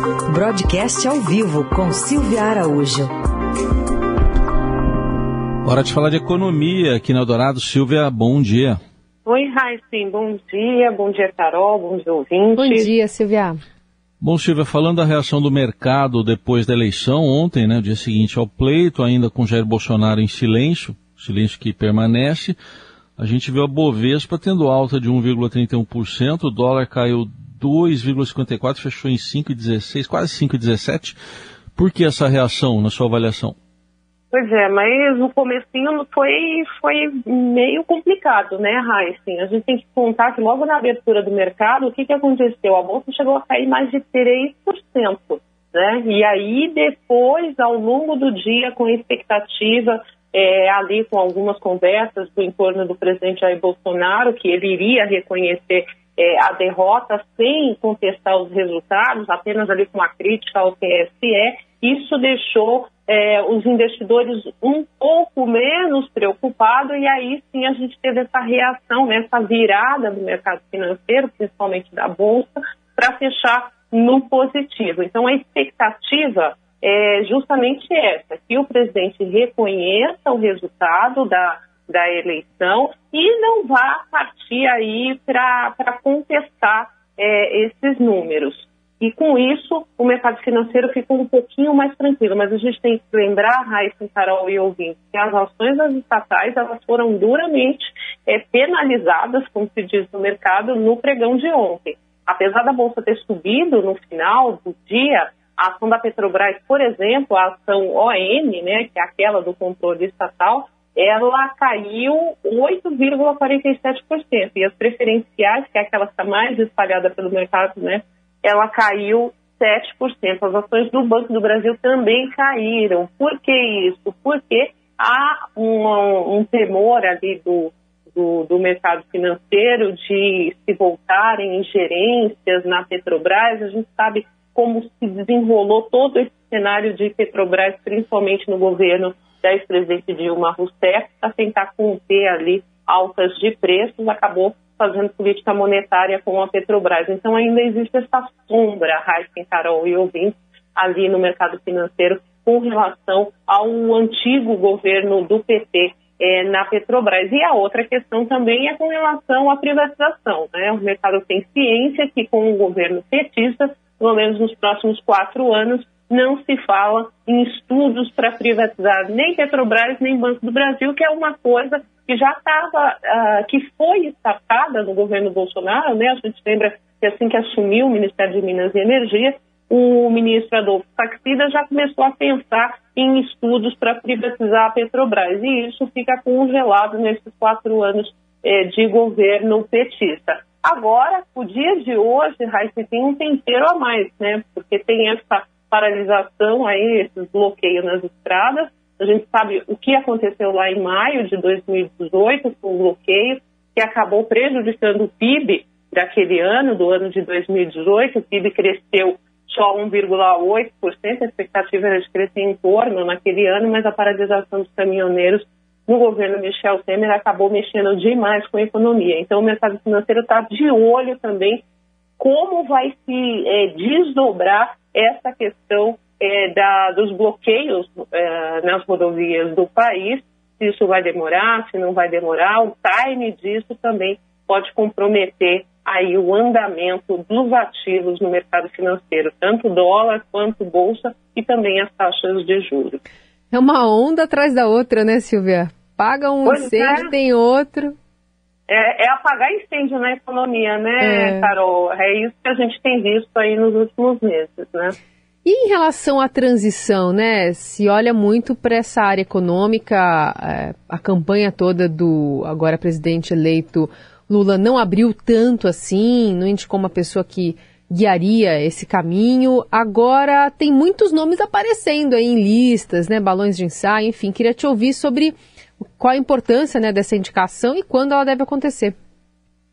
Broadcast ao vivo com Silvia Araújo. Hora de falar de economia aqui na Eldorado. Silvia, bom dia. Oi, Raíssen, bom dia. Bom dia, Carol, bom dia, ouvintes. Bom dia, Silvia. Bom, Silvia, falando da reação do mercado depois da eleição, ontem, né, dia seguinte ao pleito, ainda com Jair Bolsonaro em silêncio, silêncio que permanece, a gente viu a Bovespa tendo alta de 1,31%, o dólar caiu 2,54%, fechou em 5,16%, quase 5,17%. Por que essa reação, na sua avaliação? Pois é, mas o comecinho foi, foi meio complicado, né, Heisen? A gente tem que contar que logo na abertura do mercado, o que, que aconteceu? A bolsa chegou a cair mais de 3%, né? E aí, depois, ao longo do dia, com expectativa, é, ali com algumas conversas do entorno do presidente Jair Bolsonaro, que ele iria reconhecer é, a derrota sem contestar os resultados, apenas ali com uma crítica ao TSE, isso deixou é, os investidores um pouco menos preocupados e aí sim a gente teve essa reação, né, essa virada do mercado financeiro, principalmente da Bolsa, para fechar no positivo. Então a expectativa é justamente essa, que o presidente reconheça o resultado da, da eleição e não vá partir aí para contestar é, esses números. E com isso, o mercado financeiro ficou um pouquinho mais tranquilo. Mas a gente tem que lembrar, Raíssa, Carol e ouvintes, que as ações das estatais elas foram duramente é, penalizadas, como se diz no mercado, no pregão de ontem. Apesar da Bolsa ter subido no final do dia, a ação da Petrobras, por exemplo, a ação ON, né, que é aquela do controle estatal, ela caiu 8,47%. E as preferenciais, que é aquela que está mais espalhada pelo mercado, né, ela caiu 7%. As ações do Banco do Brasil também caíram. Por que isso? Porque há um, um temor ali do, do, do, mercado financeiro de se voltarem ingerências na Petrobras. A gente sabe como se desenrolou todo esse cenário de Petrobras, principalmente no governo da ex-presidente Dilma Rousseff, para tentar conter ali altas de preços, acabou fazendo política monetária com a Petrobras. Então ainda existe essa sombra, Heisen, Carol e ouvintes, ali no mercado financeiro com relação ao antigo governo do PT é, na Petrobras. E a outra questão também é com relação à privatização. Né? O mercado tem ciência que com o governo petista, pelo menos nos próximos quatro anos, não se fala em estudos para privatizar nem Petrobras nem Banco do Brasil, que é uma coisa que já estava, uh, que foi destacada no governo Bolsonaro, né? A gente lembra que assim que assumiu o Ministério de Minas e Energia, o ministro Adolfo Saxida já começou a pensar em estudos para privatizar a Petrobras, e isso fica congelado nesses quatro anos eh, de governo petista. Agora, o dia de hoje, Raíssa, tem um tempero a mais, né? Porque tem essa paralisação aí, esses bloqueios nas estradas. A gente sabe o que aconteceu lá em maio de 2018 com o bloqueio, que acabou prejudicando o PIB daquele ano, do ano de 2018. O PIB cresceu só 1,8%, a expectativa era de crescer em torno naquele ano, mas a paralisação dos caminhoneiros no governo Michel Temer acabou mexendo demais com a economia. Então o mercado financeiro está de olho também como vai se é, desdobrar essa questão é, da, dos bloqueios é, nas rodovias do país, se isso vai demorar, se não vai demorar, o time disso também pode comprometer aí o andamento dos ativos no mercado financeiro, tanto dólar quanto bolsa e também as taxas de juros. É uma onda atrás da outra, né, Silvia? Paga um pois incêndio, é. tem outro. É, é, apagar incêndio na economia, né, É. Carol? É isso que a gente tem visto aí nos últimos meses, né? E em relação à transição, né? Se olha muito para essa área econômica, é, a campanha toda do agora presidente eleito Lula não abriu tanto assim, não indicou uma pessoa que guiaria esse caminho. Agora tem muitos nomes aparecendo aí em listas, né? Balões de ensaio, enfim. Queria te ouvir sobre qual a importância né, dessa indicação e quando ela deve acontecer.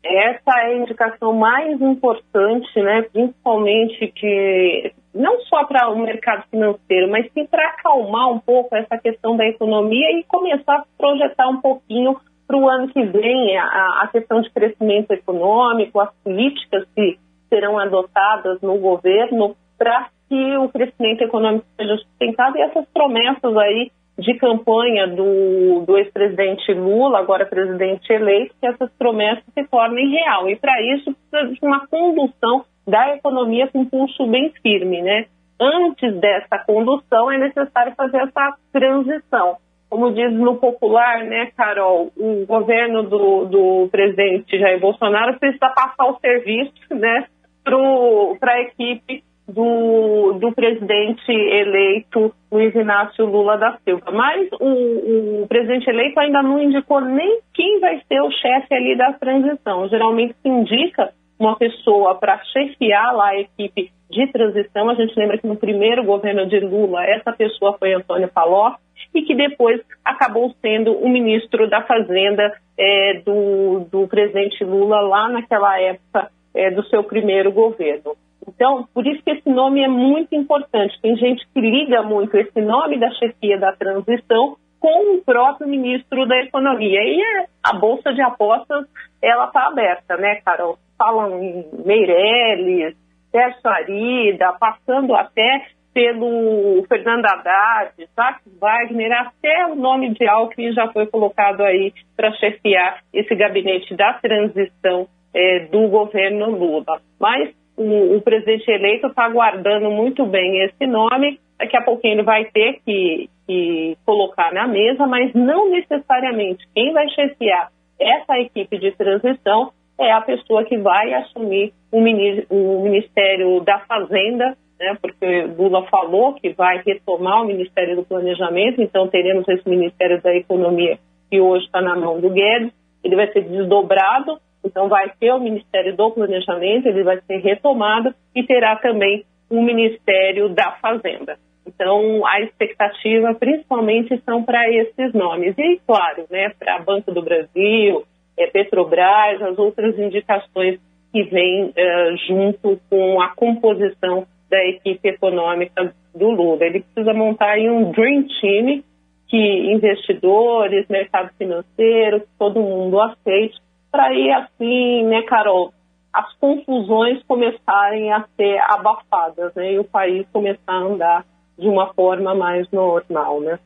Essa é a indicação mais importante, né? Principalmente que não só para o mercado financeiro, mas sim para acalmar um pouco essa questão da economia e começar a projetar um pouquinho para o ano que vem a, a questão de crescimento econômico, as políticas que serão adotadas no governo para que o crescimento econômico seja sustentado e essas promessas aí de campanha do, do ex-presidente Lula, agora presidente eleito, que essas promessas se tornem real. E para isso precisa de uma condução da economia com pulso bem firme, né? Antes dessa condução é necessário fazer essa transição. Como diz no popular, né, Carol, o governo do, do presidente Jair Bolsonaro precisa passar o serviço, né, para a equipe do, do presidente eleito Luiz Inácio Lula da Silva. Mas o, o, presidente eleito ainda não indicou nem quem vai ser o chefe ali da transição. Geralmente se indica uma pessoa para chefiar lá a equipe de transição. A gente lembra que no primeiro governo de Lula, essa pessoa foi Antônio Palocci e que depois acabou sendo o ministro da Fazenda é, do, do presidente Lula lá naquela época é, do seu primeiro governo. Então, por isso que esse nome é muito importante. Tem gente que liga muito esse nome da chefia da transição com o próprio ministro da Economia. E a Bolsa de Apostas, ela está aberta, né, Carol? Falam em Meirelles, Sérgio Arida, passando até pelo Fernando Haddad, Jacques Wagner, até o nome de Alckmin já foi colocado aí para chefiar esse gabinete da transição é, do governo Lula. Mas o, o presidente eleito está guardando muito bem esse nome. Daqui a pouquinho ele vai ter que, que colocar na mesa, mas não necessariamente quem vai chefiar essa equipe de transição é a pessoa que vai assumir o, Ministério da Fazenda, né, porque Lula falou que vai retomar o Ministério do Planejamento, então teremos esse Ministério da Economia que hoje está na mão do Guedes, ele vai ser desdobrado então, vai ter o Ministério do Planejamento, ele vai ser retomado e terá também o Ministério da Fazenda. Então, a expectativa principalmente são para esses nomes. E, claro, né, para Banco do Brasil, é, Petrobras, as outras indicações que vêm é, junto com a composição da equipe econômica do Lula. Ele precisa montar aí um Dream Team que investidores, mercado financeiro, todo mundo aceite para ir assim, né, Carol, as confusões começarem a ser abafadas, né, e o país começar a andar de uma forma mais normal, né.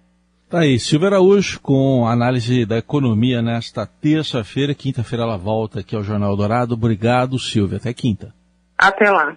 Tá aí, Silvia Araújo com análise da economia nesta terça-feira. Quinta-feira ela volta aqui ao Jornal Dourado. Obrigado, Silvia. Até quinta. Até lá.